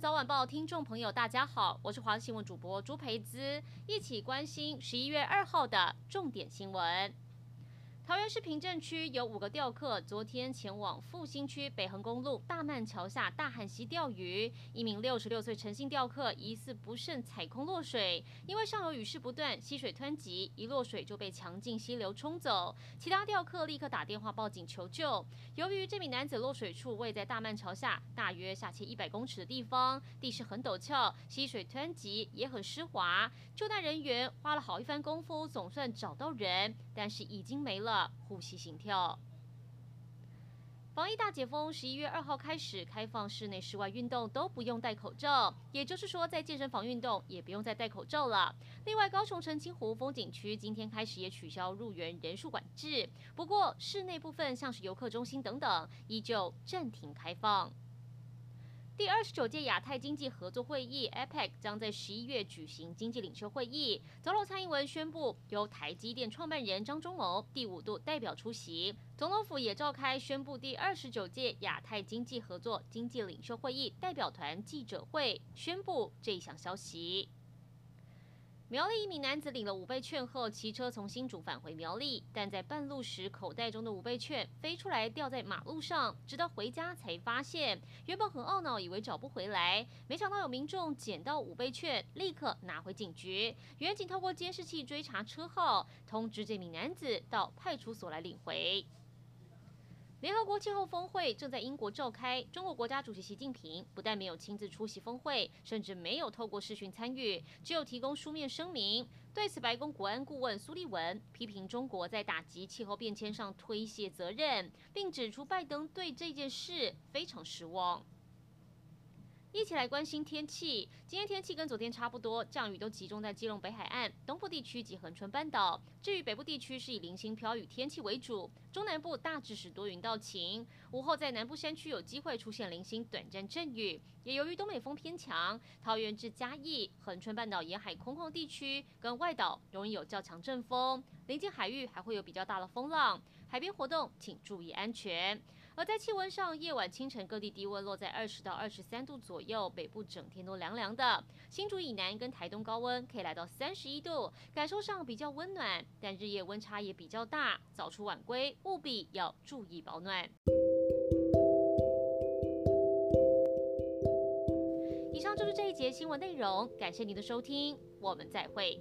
早晚报听众朋友，大家好，我是华新闻主播朱培姿，一起关心十一月二号的重点新闻。桃园市平镇区有五个钓客，昨天前往复兴区北横公路大湳桥下大汉溪钓鱼。一名六十六岁陈姓钓客疑似不慎踩空落水，因为上游雨势不断，溪水湍急，一落水就被强劲溪流冲走。其他钓客立刻打电话报警求救。由于这名男子落水处位在大湳桥下大约下切一百公尺的地方，地势很陡峭，溪水湍急也很湿滑，救难人员花了好一番功夫，总算找到人，但是已经没了。呼吸、心跳。防疫大解封，十一月二号开始开放室内、室外运动都不用戴口罩，也就是说，在健身房运动也不用再戴口罩了。另外，高雄澄清湖风景区今天开始也取消入园人数管制，不过室内部分像是游客中心等等，依旧暂停开放。第二十九届亚太经济合作会议 （APEC） 将在十一月举行经济领袖会议。总统蔡英文宣布，由台积电创办人张忠谋第五度代表出席。总统府也召开宣布第二十九届亚太经济合作经济领袖会议代表团记者会，宣布这一项消息。苗栗一名男子领了五倍券后，骑车从新竹返回苗栗，但在半路时，口袋中的五倍券飞出来掉在马路上，直到回家才发现。原本很懊恼，以为找不回来，没想到有民众捡到五倍券，立刻拿回警局。员警透过监视器追查车号，通知这名男子到派出所来领回。联合国气候峰会正在英国召开，中国国家主席习近平不但没有亲自出席峰会，甚至没有透过视讯参与，只有提供书面声明。对此，白宫国安顾问苏利文批评中国在打击气候变迁上推卸责任，并指出拜登对这件事非常失望。一起来关心天气。今天天气跟昨天差不多，降雨都集中在基隆北海岸、东部地区及恒春半岛。至于北部地区是以零星飘雨天气为主，中南部大致是多云到晴。午后在南部山区有机会出现零星短暂阵雨。也由于东北风偏强，桃园至嘉义、恒春半岛沿海空旷地区跟外岛容易有较强阵风，临近海域还会有比较大的风浪，海边活动请注意安全。而在气温上，夜晚、清晨各地低温落在二十到二十三度左右，北部整天都凉凉的。新竹以南跟台东高温可以来到三十一度，感受上比较温暖，但日夜温差也比较大，早出晚归务必要注意保暖。以上就是这一节新闻内容，感谢您的收听，我们再会。